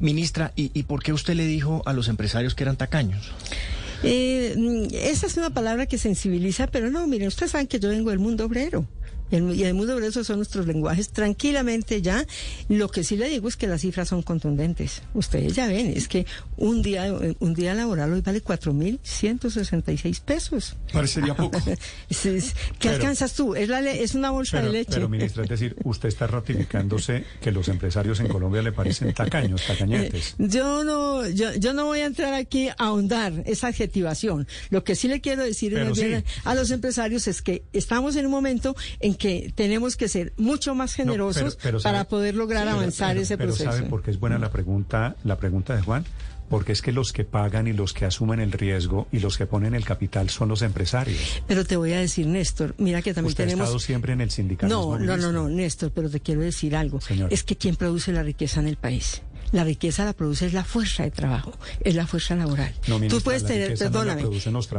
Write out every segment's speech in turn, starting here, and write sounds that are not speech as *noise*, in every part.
Ministra, ¿y, ¿y por qué usted le dijo a los empresarios que eran tacaños? Eh, mm, esa es una palabra que sensibiliza, pero no, miren, ustedes saben que yo vengo del mundo obrero. Y el, y mundo obrero esos son nuestros lenguajes tranquilamente ya. Lo que sí le digo es que las cifras son contundentes. Ustedes ya ven, es que un día, un día laboral hoy vale 4.166 pesos. Parecería poco. *laughs* ¿Qué Pero- alcanzas tú? Es, la es una bolsa Pero, de leche. pero, ministra, es decir, usted está ratificándose que los empresarios en Colombia le parecen tacaños, tacañetes. Yo no, yo, yo no voy a entrar aquí a ahondar esa adjetivación. Lo que sí le quiero decir sí. a los empresarios es que estamos en un momento en que tenemos que ser mucho más No, generosos pero- pero sabe- para poder lograr pero- avanzar pero- ese pero proceso. ¿sabe por qué es buena la pregunta, la pregunta de Juan? Porque es que los que pagan y los que asumen el riesgo y los que ponen el capital son los empresarios. Pero te voy a decir, Néstor, mira que también Usted ha tenemos... estado siempre en el sindicalismo. No, no, no, no, Néstor, pero te quiero decir algo. Señora. Es que quien produce la riqueza en el país. La riqueza la produce es la fuerza de trabajo, es la fuerza laboral. No, ministra, Tú puedes la tener, no la perdóname,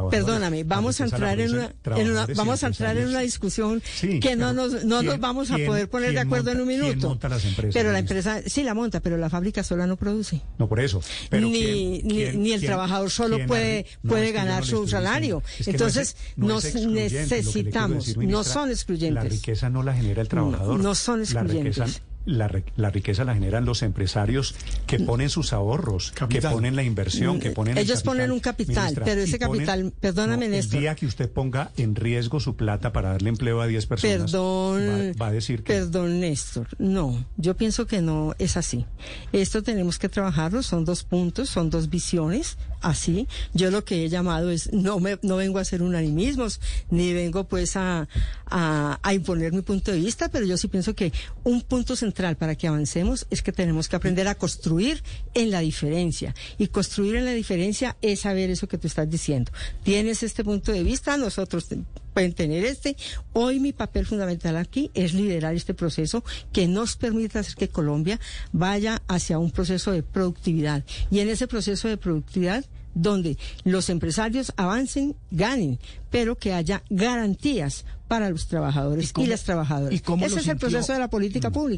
perdóname, La vamos a la entrar en una, en vamos a entrar en una discusión Sí, que no nos, no nos ¿quién- vamos a poder poner de acuerdo en un minuto. monta las empresas, pero la ministra? empresa sí la monta, pero la fábrica sola no produce. No, por eso. Pero ni, ¿quién- ni, quién- ni el quién- trabajador solo puede, puede ganar su salario. Entonces, es- no nos necesitamos, no son La excluyentes. riqueza no la genera el trabajador. no son La excluyentes. La, la riqueza la generan los empresarios que ponen sus ahorros, Capital. que ponen la inversión, que ponen el Ellos capital. ponen un capital, Ministra, pero ese ponen- capital- perdóname, no, Néstor. El día que usted ponga en riesgo su plata para darle empleo a 10 personas, Perdón, va, va a decir que... perdón, Néstor. No, yo pienso que no es así. Esto tenemos que trabajarlo, son dos puntos, son dos visiones, así. Yo lo que he llamado es, no me, no vengo a hacer unanimismos, ni vengo pues a, a, a imponer mi punto de vista, pero yo sí pienso que un punto central para que avancemos es que tenemos que aprender a construir en la diferencia. Y construir en la diferencia es saber eso que tú estás diciendo. Tienes este punto de vista, nosotros pueden tener este. Hoy mi papel fundamental aquí es liderar este proceso que nos permita hacer que Colombia vaya hacia un proceso de productividad. Y en ese proceso de productividad donde los empresarios avancen, ganen, pero que haya garantías para los trabajadores y, cómo- las trabajadoras. y cómo Ese es el proceso de la política pública.